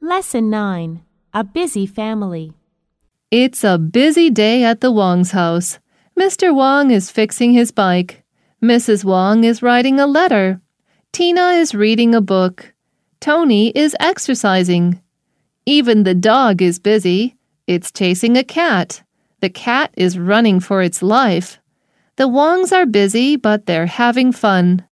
Lesson 9 A Busy Family. It's a busy day at the Wang's house. Mr. Wang is fixing his bike. Mrs. Wang is writing a letter. Tina is reading a book. Tony is exercising. Even the dog is busy. It's chasing a cat. The cat is running for its life. The Wangs are busy, but they're having fun.